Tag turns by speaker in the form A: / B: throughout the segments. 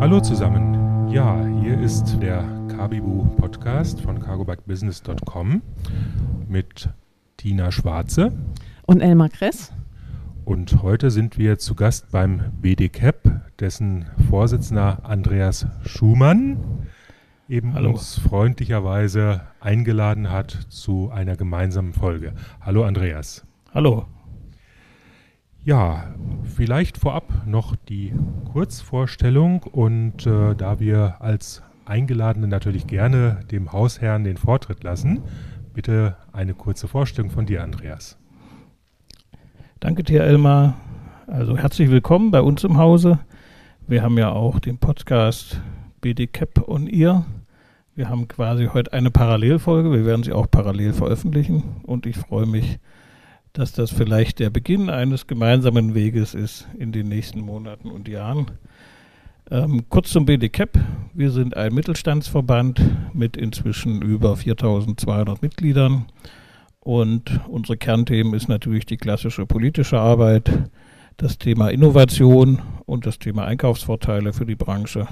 A: Hallo zusammen. Ja, hier ist der Kabibu Podcast von cargobikebusiness.com mit Tina Schwarze
B: und Elmar Kress.
A: Und heute sind wir zu Gast beim BDCAP, dessen Vorsitzender Andreas Schumann eben Hallo. uns freundlicherweise eingeladen hat zu einer gemeinsamen Folge. Hallo Andreas.
C: Hallo.
A: Ja, vielleicht vorab noch die Kurzvorstellung und äh, da wir als Eingeladene natürlich gerne dem Hausherrn den Vortritt lassen, bitte eine kurze Vorstellung von dir, Andreas.
C: Danke dir, Elmar. Also herzlich willkommen bei uns im Hause. Wir haben ja auch den Podcast BDCap on Ear. Wir haben quasi heute eine Parallelfolge. Wir werden sie auch parallel veröffentlichen und ich freue mich, dass das vielleicht der Beginn eines gemeinsamen Weges ist in den nächsten Monaten und Jahren. Ähm, kurz zum BDCAP. Wir sind ein Mittelstandsverband mit inzwischen über 4200 Mitgliedern. Und unsere Kernthemen ist natürlich die klassische politische Arbeit, das Thema Innovation und das Thema Einkaufsvorteile für die Branche.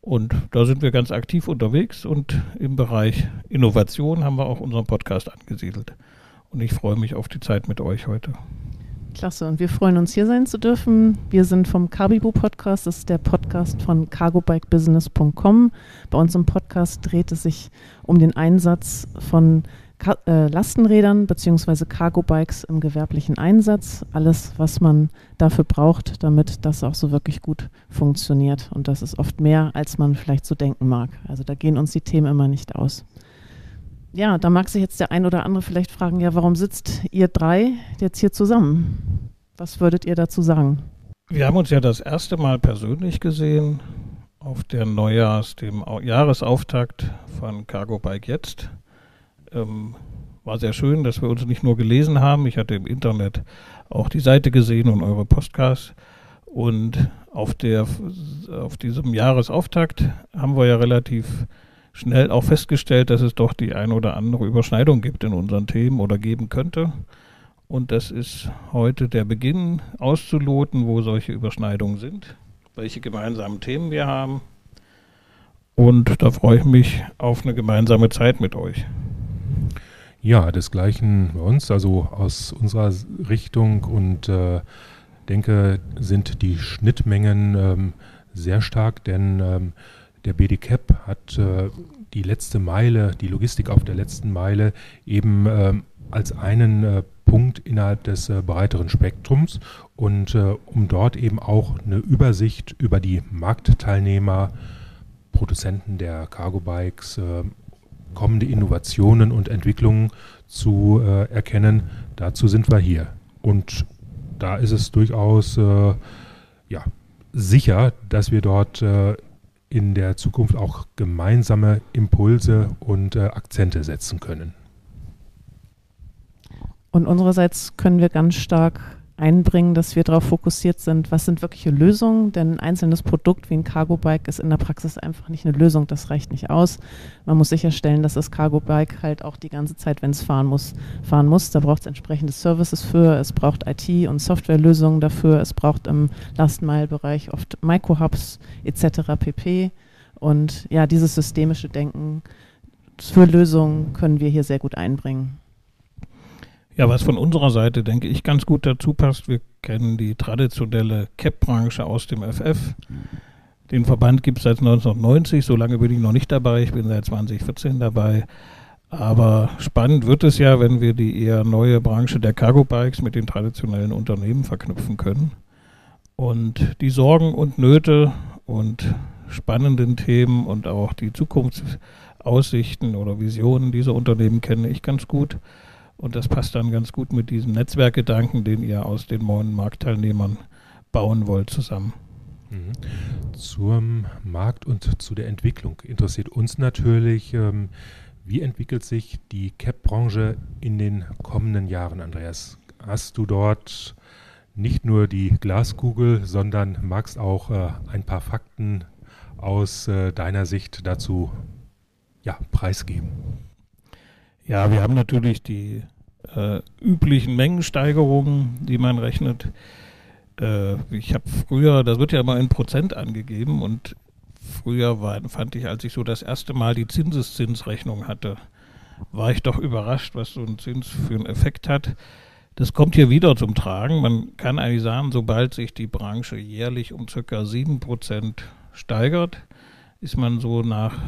C: Und da sind wir ganz aktiv unterwegs und im Bereich Innovation haben wir auch unseren Podcast angesiedelt. Und ich freue mich auf die Zeit mit euch heute.
B: Klasse. Und wir freuen uns, hier sein zu dürfen. Wir sind vom Carbibo Podcast. Das ist der Podcast von cargobikebusiness.com. Bei uns im Podcast dreht es sich um den Einsatz von Ka äh, Lastenrädern bzw. Cargo-Bikes im gewerblichen Einsatz. Alles, was man dafür braucht, damit das auch so wirklich gut funktioniert. Und das ist oft mehr, als man vielleicht so denken mag. Also da gehen uns die Themen immer nicht aus ja, da mag sich jetzt der ein oder andere vielleicht fragen, ja, warum sitzt ihr drei jetzt hier zusammen? Was würdet ihr dazu sagen?
C: Wir haben uns ja das erste Mal persönlich gesehen auf der Neujahrs-, dem Jahresauftakt von Cargo Bike Jetzt. Ähm, war sehr schön, dass wir uns nicht nur gelesen haben. Ich hatte im Internet auch die Seite gesehen und eure Podcasts. Und auf, der, auf diesem Jahresauftakt haben wir ja relativ schnell auch festgestellt, dass es doch die eine oder andere Überschneidung gibt in unseren Themen oder geben könnte. Und das ist heute der Beginn auszuloten, wo solche Überschneidungen sind, welche gemeinsamen Themen wir haben. Und da freue ich mich auf eine gemeinsame Zeit mit euch.
A: Ja, desgleichen bei uns, also aus unserer Richtung und äh, denke, sind die Schnittmengen ähm, sehr stark, denn ähm, der BDCAP hat äh, die letzte Meile, die Logistik auf der letzten Meile eben äh, als einen äh, Punkt innerhalb des äh, breiteren Spektrums und äh, um dort eben auch eine Übersicht über die Marktteilnehmer, Produzenten der Cargo Bikes, äh, kommende Innovationen und Entwicklungen zu erkennen. Dazu sind wir hier. Und da ist es durchaus ja, sicher, dass wir dort in der Zukunft auch gemeinsame Impulse und äh, Akzente setzen können.
B: Und unsererseits können wir ganz stark einbringen, dass wir darauf fokussiert sind, was sind wirkliche Lösungen, denn ein einzelnes Produkt wie ein Cargo-Bike ist in der Praxis einfach nicht eine Lösung, das reicht nicht aus. Man muss sicherstellen, dass das Cargo-Bike halt auch die ganze Zeit, wenn es fahren muss, fahren muss. Da braucht es entsprechende Services für, es braucht IT- und Softwarelösungen dafür, es braucht im Last-Mile-Bereich oft Micro-Hubs etc. pp. Und ja, dieses systemische Denken für Lösungen können wir hier sehr gut einbringen.
C: Ja, was von unserer Seite, denke ich, ganz gut dazu passt, wir kennen die traditionelle CAP-Branche aus dem FF. Den Verband gibt es seit 1990, so lange bin ich noch nicht dabei, ich bin seit 2014 dabei. Aber spannend wird es ja, wenn wir die eher neue Branche der Cargo Bikes mit den traditionellen Unternehmen verknüpfen können. Und die Sorgen und Nöte und spannenden Themen und auch die Zukunftsaussichten oder Visionen dieser Unternehmen kenne ich ganz gut. Und das passt dann ganz gut mit diesem Netzwerkgedanken, den ihr aus den neuen Marktteilnehmern bauen wollt, zusammen.
A: Mhm. Zum Markt und zu der Entwicklung interessiert uns natürlich, ähm, wie entwickelt sich die CAP-Branche in den kommenden Jahren, Andreas? Hast du dort nicht nur die Glaskugel, sondern magst auch äh, ein paar Fakten aus äh, deiner Sicht dazu ja, preisgeben?
C: Ja, wir haben natürlich die äh, üblichen Mengensteigerungen, die man rechnet. äh, ich habe früher, das wird ja immer in Prozent angegeben und früher war, fand ich, als ich so das erste Mal die Zinseszinsrechnung hatte, war ich doch überrascht, was so ein Zins für einen Effekt hat. Das kommt hier wieder zum Tragen. Man kann eigentlich sagen, sobald sich die Branche jährlich um ca. 7% steigert, ist man so nach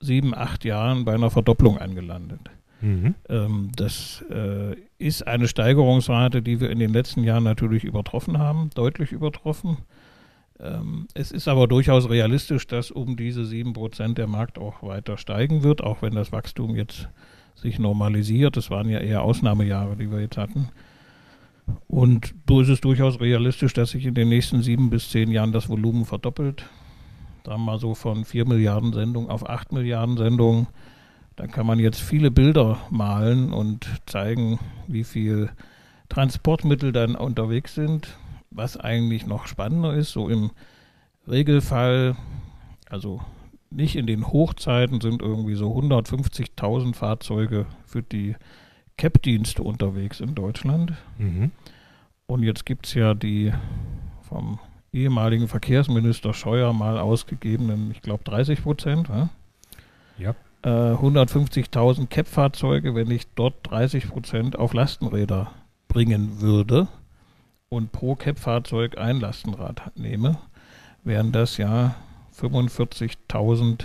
C: sieben, acht Jahren bei einer Verdopplung angelandet. Mhm. Ähm, das äh, ist eine Steigerungsrate, die wir in den letzten Jahren natürlich übertroffen haben, deutlich übertroffen. Ähm, es ist aber durchaus realistisch, dass um diese 7% der Markt auch weiter steigen wird, auch wenn das Wachstum jetzt sich normalisiert. Das waren ja eher Ausnahmejahre, die wir jetzt hatten. Und so ist es durchaus realistisch, dass sich in den nächsten sieben bis zehn Jahren das Volumen verdoppelt. Sagen wir mal so von 4 Milliarden Sendungen auf 8 Milliarden Sendungen. Da kann man jetzt viele Bilder malen und zeigen, wie viel Transportmittel dann unterwegs sind. Was eigentlich noch spannender ist, so im Regelfall, also nicht in den Hochzeiten sind irgendwie so 150.000 Fahrzeuge für die CAP-Dienste unterwegs in Deutschland. Mhm. Und jetzt gibt es ja die vom ehemaligen Verkehrsminister Scheuer mal ausgegebenen, ich glaube 30 Prozent. Ja? ja. 150.000 CAP-Fahrzeuge, wenn ich dort 30 Prozent auf Lastenräder bringen würde und pro CAP-Fahrzeug ein Lastenrad nehme, wären das ja 45.000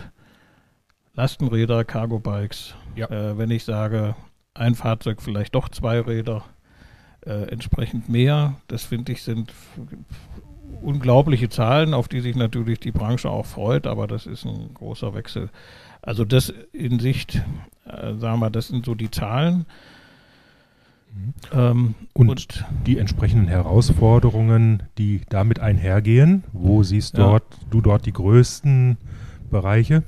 C: Lastenräder, Cargo-Bikes. Ja. Äh, wenn ich sage, ein Fahrzeug vielleicht doch zwei Räder, äh, entsprechend mehr. Das finde ich sind unglaubliche Zahlen, auf die sich natürlich die Branche auch freut, aber das ist ein großer Wechsel. Also das in Sicht, äh, sagen wir, das sind so die Zahlen.
A: Mhm. Ähm, und, und, die entsprechenden Herausforderungen, die damit einhergehen, wo siehst ja. dort, du dort die größten Bereiche?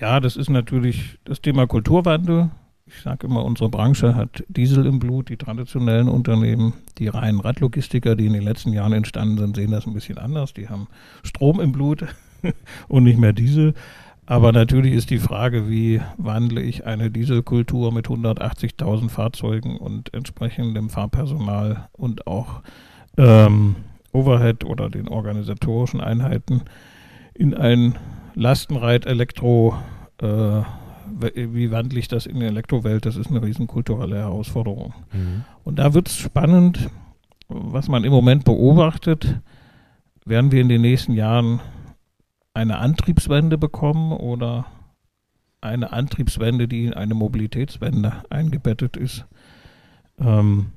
C: Ja, das ist natürlich das Thema Kulturwandel. Ich sage immer, unsere Branche hat Diesel im Blut, die traditionellen Unternehmen, die reinen Radlogistiker, die in den letzten Jahren entstanden sind, sehen das ein bisschen anders. Die haben Strom im Blut und nicht mehr Diesel. Aber natürlich ist die Frage, wie wandle ich eine Dieselkultur mit 180.000 Fahrzeugen und entsprechendem Fahrpersonal und auch ähm, Overhead oder den organisatorischen Einheiten in ein Lastenreit-Elektro- äh, wie wandle ich das in die Elektrowelt? Das ist eine riesen kulturelle Herausforderung. Mhm. Und da wird es spannend, was man im Moment beobachtet. Werden wir in den nächsten Jahren eine Antriebswende bekommen oder eine Antriebswende, die in eine Mobilitätswende eingebettet ist? Ähm,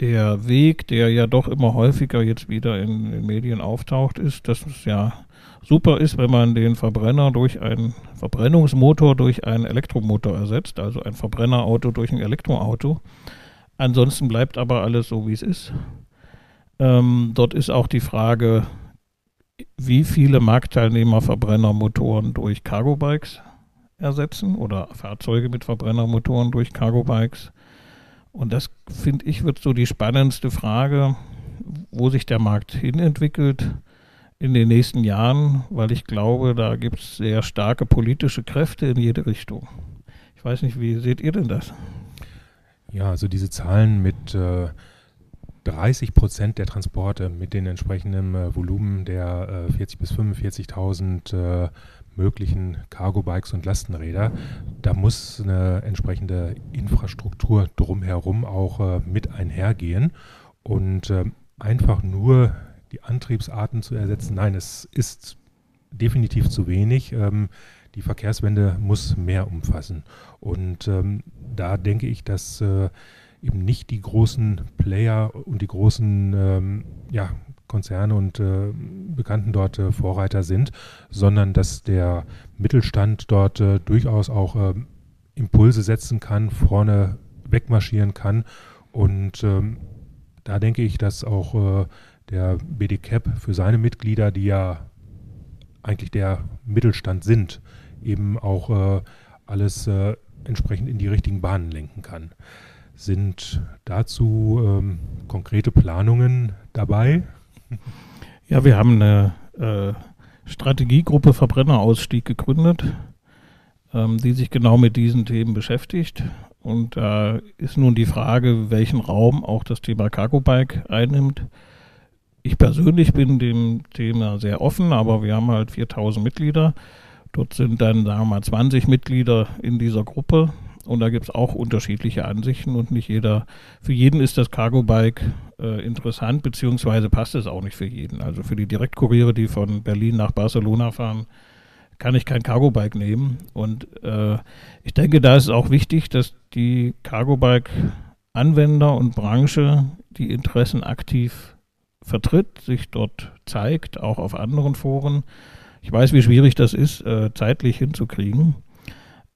C: der Weg, der ja doch immer häufiger jetzt wieder in den Medien auftaucht, ist, dass es ja super ist, wenn man den Verbrenner durch einen Verbrennungsmotor durch einen Elektromotor ersetzt, also ein Verbrennerauto durch ein Elektroauto. Ansonsten bleibt aber alles so, wie es ist. Ähm, dort ist auch die Frage, wie viele Marktteilnehmer Verbrennermotoren durch Cargo-Bikes ersetzen oder Fahrzeuge mit Verbrennermotoren durch Cargo-Bikes. Und das, finde ich, wird so die spannendste Frage, wo sich der Markt hinentwickelt in den nächsten Jahren, weil ich glaube, da gibt es sehr starke politische Kräfte in jede Richtung. Ich weiß nicht, wie seht ihr denn das?
A: Ja, also diese Zahlen mit äh, 30 Prozent der Transporte mit den entsprechenden äh, Volumen der äh, 40.000 bis 45.000 äh, möglichen Cargo-Bikes und Lastenräder, da muss eine entsprechende Infrastruktur drumherum auch äh, mit einhergehen. Und äh, einfach nur die Antriebsarten zu ersetzen. Nein, es ist definitiv zu wenig. Ähm, die Verkehrswende muss mehr umfassen. Und ähm, da denke ich, dass äh, eben nicht die großen Player und die großen ähm, ja, Konzerne und äh, Bekannten dort äh, Vorreiter sind, sondern dass der Mittelstand dort äh, durchaus auch ähm, Impulse setzen kann, vorne wegmarschieren kann. Und ähm, da denke ich, dass auch äh, der BDCAP für seine Mitglieder, die ja eigentlich der Mittelstand sind, eben auch äh, alles äh, entsprechend in die richtigen Bahnen lenken kann. Sind dazu ähm, konkrete Planungen dabei?
C: Ja, wir haben eine äh, Strategiegruppe Verbrennerausstieg gegründet, ähm, die sich genau mit diesen Themen beschäftigt. Und da ist nun die Frage, welchen Raum auch das Thema Cargo Bike einnimmt ich persönlich bin dem Thema sehr offen, aber wir haben halt 4000 Mitglieder. Dort sind dann, sagen wir mal, 20 Mitglieder in dieser Gruppe. Und da gibt es auch unterschiedliche Ansichten und nicht jeder, für jeden ist das Cargo Bike äh, interessant, beziehungsweise passt es auch nicht für jeden. Also für die Direktkuriere, die von Berlin nach Barcelona fahren, kann ich kein Cargo Bike nehmen. Und äh, ich denke, da ist es auch wichtig, dass die Cargo Bike Anwender und Branche die Interessen aktiv vertritt, sich dort zeigt, auch auf anderen Foren. Ich weiß, wie schwierig das ist, äh, zeitlich hinzukriegen.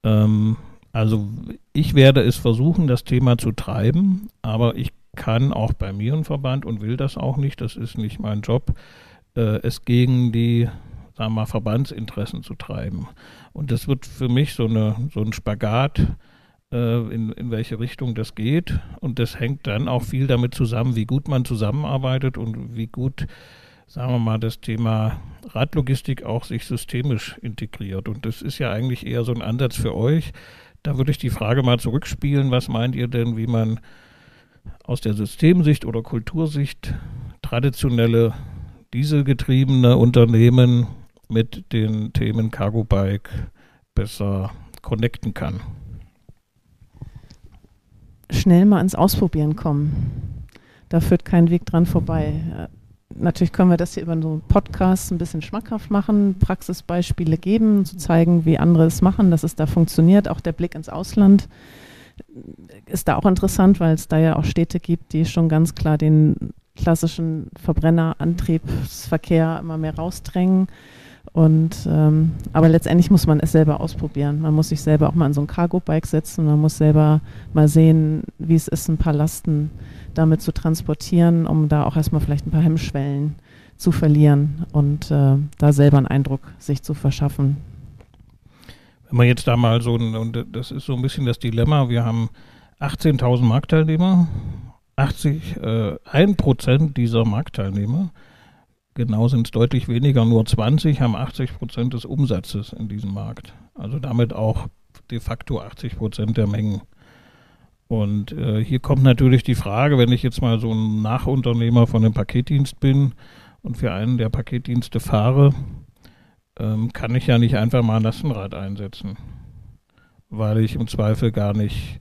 C: Ähm, also ich werde es versuchen, das Thema zu treiben, aber ich kann auch bei mir im Verband und will das auch nicht, das ist nicht mein Job, äh, es gegen die sagen wir mal, Verbandsinteressen zu treiben. Und das wird für mich so, eine, so ein Spagat, äh, in, in welche Richtung das geht. Und das hängt dann auch viel damit zusammen, wie gut man zusammenarbeitet und wie gut, sagen wir mal, das Thema Radlogistik auch sich systemisch integriert. Und das ist ja eigentlich eher so ein Ansatz für euch. Da würde ich die Frage mal zurückspielen. Was meint ihr denn, wie man aus der Systemsicht oder Kultursicht traditionelle dieselgetriebene Unternehmen mit den Themen Cargo Bike besser connecten kann?
B: Schnell mal ins Ausprobieren kommen. Da führt kein Weg dran vorbei. Äh, natürlich können wir das hier über so einen Podcast ein bisschen schmackhaft machen, Praxisbeispiele geben, zu zeigen, wie andere es machen, dass es da funktioniert. Auch der Blick ins Ausland ist da auch interessant, weil es da ja auch Städte gibt, die schon ganz klar den klassischen Verbrennerantriebsverkehr immer mehr rausdrängen. Und ähm, aber letztendlich muss man es selber ausprobieren. Man muss sich selber auch mal in so ein Cargo-Bike setzen. Man muss selber mal sehen, wie es ist, ein paar Lasten damit zu transportieren, um da auch erstmal vielleicht ein paar Hemmschwellen zu verlieren und äh, da selber einen Eindruck sich zu verschaffen.
C: Wenn man jetzt da mal so, und das ist so ein bisschen das Dilemma, wir haben 18.000 Marktteilnehmer, 80, äh, 1% dieser Marktteilnehmer genau sind es deutlich weniger, nur 20 haben 80 Prozent des Umsatzes in diesem Markt. Also damit auch de facto 80 Prozent der Mengen. Und äh, hier kommt natürlich die Frage, wenn ich jetzt mal so ein Nachunternehmer von einem Paketdienst bin und für einen der Paketdienste fahre, ähm, kann ich ja nicht einfach mal ein Lastenrad einsetzen, weil ich im Zweifel gar nicht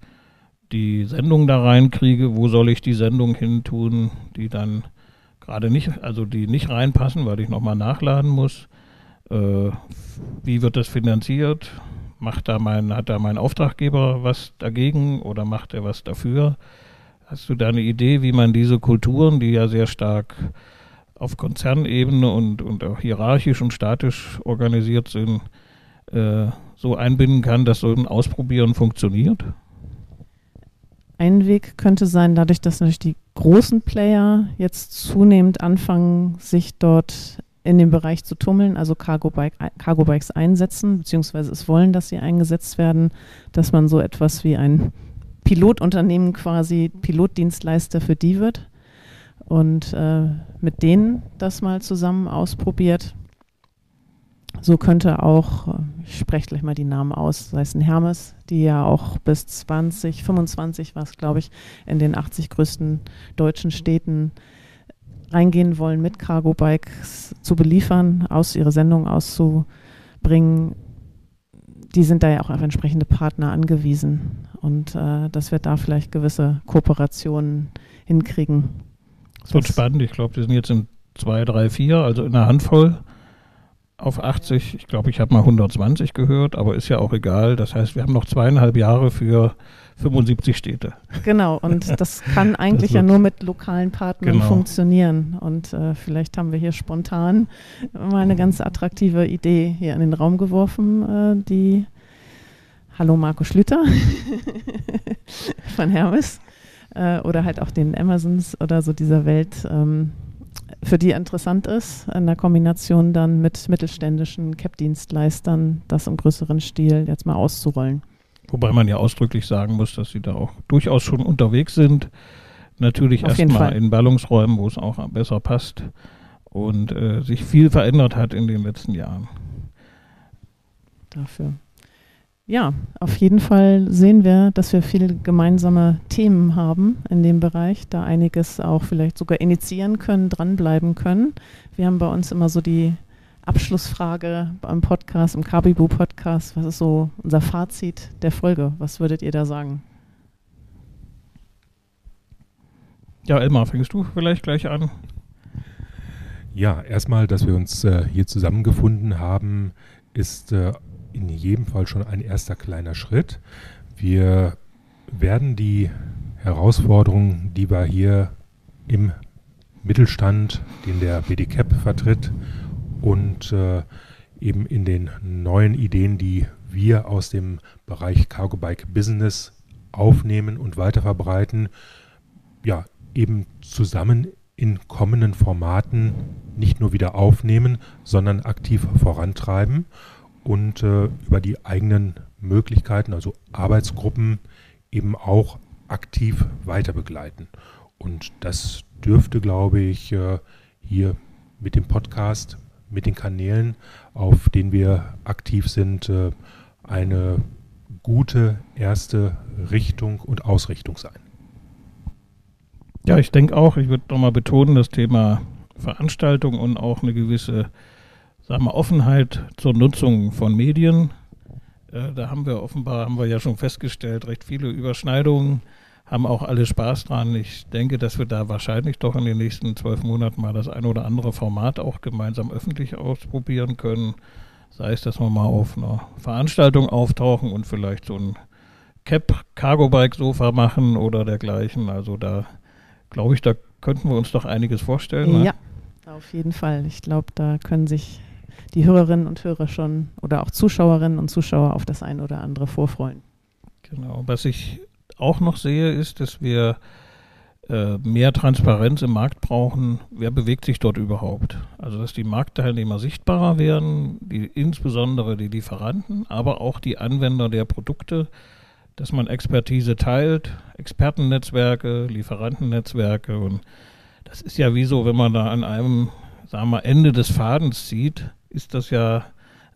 C: die Sendung da reinkriege. Wo soll ich die Sendung hin tun, die dann gerade nicht, also die nicht reinpassen, weil ich nochmal nachladen muss. Äh, wie wird das finanziert? Macht da mein, hat da mein Auftraggeber was dagegen oder macht er was dafür? Hast du da eine Idee, wie man diese Kulturen, die ja sehr stark auf Konzernebene und, und auch hierarchisch und statisch organisiert sind, äh, so einbinden kann, dass so ein Ausprobieren funktioniert?
B: Ein Weg könnte sein, dadurch, dass natürlich die großen Player jetzt zunehmend anfangen, sich dort in dem Bereich zu tummeln, also Cargo, Bike, Cargo Bikes einsetzen, beziehungsweise es wollen, dass sie eingesetzt werden, dass man so etwas wie ein Pilotunternehmen quasi Pilotdienstleister für die wird und äh, mit denen das mal zusammen ausprobiert. So könnte auch, ich spreche gleich mal die Namen aus, sei es ein Hermes, die ja auch bis 20, 25 war es, glaube ich, in den 80 größten deutschen Städten reingehen wollen, mit Cargo Bikes zu beliefern, aus ihre Sendung auszubringen. Die sind da ja auch auf entsprechende Partner angewiesen und äh, dass wir da vielleicht gewisse Kooperationen hinkriegen.
C: Das wird spannend. Ich glaube, die sind jetzt in zwei, drei, vier, also in einer Handvoll auf 80. Ich glaube, ich habe mal 120 gehört, aber ist ja auch egal. Das heißt, wir haben noch zweieinhalb Jahre für 75 Städte.
B: Genau, und das kann eigentlich das ja nur mit lokalen Partnern genau. funktionieren. Und äh, vielleicht haben wir hier spontan mal eine ganz attraktive Idee hier in den Raum geworfen, äh, die Hallo Marco Schlüter von Hermes äh, oder halt auch den Amazons oder so dieser Welt. Ähm, für die interessant ist, in der Kombination dann mit mittelständischen CAP-Dienstleistern, das im größeren Stil jetzt mal auszurollen.
C: Wobei man ja ausdrücklich sagen muss, dass sie da auch durchaus schon unterwegs sind. Natürlich erstmal in Ballungsräumen, wo es auch besser passt und äh, sich viel verändert hat in den letzten Jahren.
B: Dafür. Ja, auf jeden Fall sehen wir, dass wir viele gemeinsame Themen haben in dem Bereich, da einiges auch vielleicht sogar initiieren können, dranbleiben können. Wir haben bei uns immer so die Abschlussfrage beim Podcast, im Kabibu Podcast. Was ist so unser Fazit der Folge? Was würdet ihr da sagen?
C: Ja, Elmar, fängst du vielleicht gleich an?
A: Ja, erstmal, dass wir uns äh, hier zusammengefunden haben, ist äh, in jedem Fall schon ein erster kleiner Schritt. Wir werden die Herausforderungen, die wir hier im Mittelstand, den der BDCAP vertritt und äh, eben in den neuen Ideen, die wir aus dem Bereich Cargo Bike Business aufnehmen und weiterverbreiten, ja, eben zusammen in kommenden Formaten nicht nur wieder aufnehmen, sondern aktiv vorantreiben und äh, über die eigenen Möglichkeiten, also Arbeitsgruppen, eben auch aktiv weiter begleiten. Und das dürfte, glaube ich, äh, hier mit dem Podcast, mit den Kanälen, auf denen wir aktiv sind, äh, eine gute erste Richtung und Ausrichtung sein.
C: Ja, ich denke auch, ich würde nochmal betonen, das Thema Veranstaltung und auch eine gewisse sagen wir, Offenheit zur Nutzung von Medien. Äh, da haben wir offenbar, haben wir ja schon festgestellt, recht viele Überschneidungen, haben auch alle Spaß dran. Ich denke, dass wir da wahrscheinlich doch in den nächsten zwölf Monaten mal das ein oder andere Format auch gemeinsam öffentlich ausprobieren können. Sei es, dass wir mal auf einer Veranstaltung auftauchen und vielleicht so ein Cap Cargo Bike Sofa machen oder dergleichen. Also da glaube ich, da könnten wir uns doch einiges vorstellen.
B: Ne? Ja, auf jeden Fall. Ich glaube, da können sich die Hörerinnen und Hörer schon oder auch Zuschauerinnen und Zuschauer auf das ein oder andere vorfreuen.
C: Genau. Was ich auch noch sehe, ist, dass wir äh, mehr Transparenz im Markt brauchen. Wer bewegt sich dort überhaupt? Also, dass die Marktteilnehmer sichtbarer werden, die, insbesondere die Lieferanten, aber auch die Anwender der Produkte, dass man Expertise teilt, Expertennetzwerke, Lieferantennetzwerke und das ist ja wie so, wenn man da an einem, sagen wir, Ende des Fadens zieht, ist das ja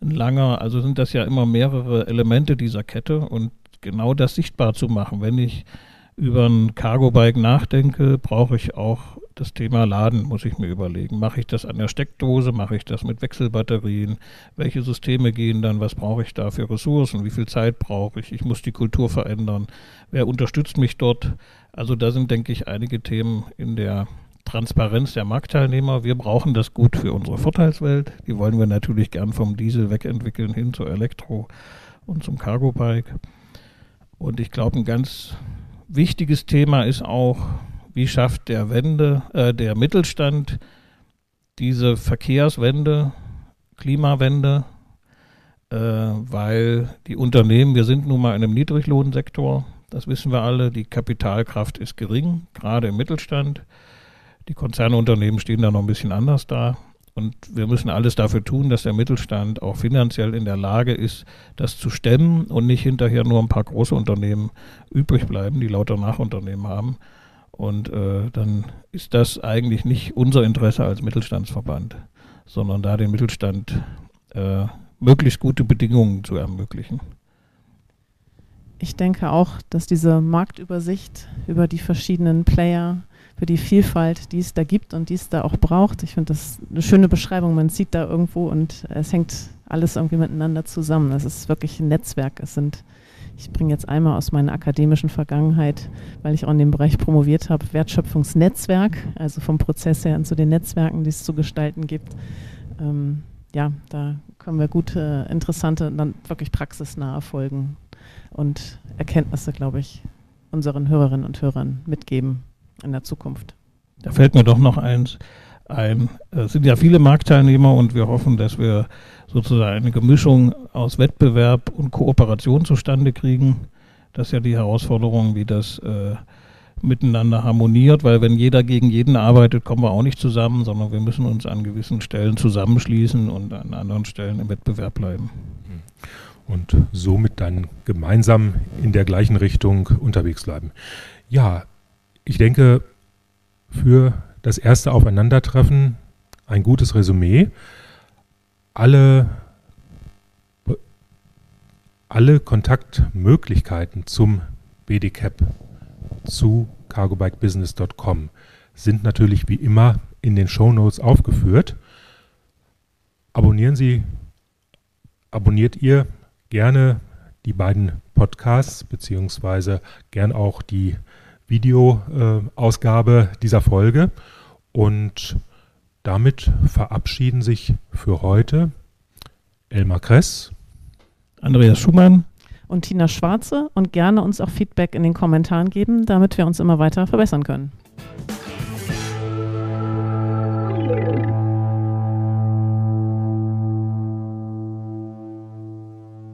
C: ein langer, also sind das ja immer mehrere Elemente dieser Kette und genau das sichtbar zu machen. Wenn ich über ein Cargo-Bike nachdenke, brauche ich auch das Thema Laden, muss ich mir überlegen. Mache ich das an der Steckdose? Mache ich das mit Wechselbatterien? Welche Systeme gehen dann? Was brauche ich da für Ressourcen? Wie viel Zeit brauche ich? Ich muss die Kultur verändern. Wer unterstützt mich dort? Also da sind, denke ich, einige Themen in der Transparenz der Marktteilnehmer. Wir brauchen das gut für unsere Vorteilswelt. Die wollen wir natürlich gern vom Diesel wegentwickeln hin zur Elektro und zum Cargo-Bike. Und ich glaube, ein ganz wichtiges Thema ist auch, wie schafft der Wende, äh, der Mittelstand diese Verkehrswende, Klimawende, äh, weil die Unternehmen, wir sind nun mal in einem Niedriglohnsektor, das wissen wir alle, die Kapitalkraft ist gering, gerade im Mittelstand. Die Konzernunternehmen stehen da noch ein bisschen anders da. Und wir müssen alles dafür tun, dass der Mittelstand auch finanziell in der Lage ist, das zu stemmen und nicht hinterher nur ein paar große Unternehmen übrig bleiben, die lauter Nachunternehmen haben. Und äh, dann ist das eigentlich nicht unser Interesse als Mittelstandsverband, sondern da den Mittelstand äh, möglichst gute Bedingungen zu ermöglichen.
B: Ich denke auch, dass diese Marktübersicht über die verschiedenen Player für die Vielfalt, die es da gibt und die es da auch braucht. Ich finde das eine schöne Beschreibung. Man sieht da irgendwo und es hängt alles irgendwie miteinander zusammen. Es ist wirklich ein Netzwerk. Es sind, ich bringe jetzt einmal aus meiner akademischen Vergangenheit, weil ich auch in dem Bereich promoviert habe, Wertschöpfungsnetzwerk, also vom Prozess her zu den Netzwerken, die es zu gestalten gibt. Ähm, ja, da können wir gute, interessante, dann wirklich praxisnahe Folgen und Erkenntnisse, glaube ich, unseren Hörerinnen und Hörern mitgeben in der Zukunft.
C: Da fällt mir doch noch eins ein. Es sind ja viele Marktteilnehmer und wir hoffen, dass wir sozusagen eine Gemischung aus Wettbewerb und Kooperation zustande kriegen. Das ist ja die Herausforderung, wie das äh, miteinander harmoniert, weil wenn jeder gegen jeden arbeitet, kommen wir auch nicht zusammen, sondern wir müssen uns an gewissen Stellen zusammenschließen und an anderen Stellen im Wettbewerb bleiben.
A: Und somit dann gemeinsam in der gleichen Richtung unterwegs bleiben. Ja, ich denke, für das erste Aufeinandertreffen ein gutes Resümee. Alle, Alle Kontaktmöglichkeiten zum BDCAP zu cargobikebusiness.com sind natürlich wie immer in den Show Notes aufgeführt. Abonnieren Sie, abonniert ihr gerne die beiden Podcasts, beziehungsweise gern auch die Videoausgabe äh, dieser Folge. Und damit verabschieden sich für heute Elmar Kress
C: Andreas Schumann
B: und Tina Schwarze und gerne uns auch Feedback in den Kommentaren geben, damit wir uns immer weiter verbessern können.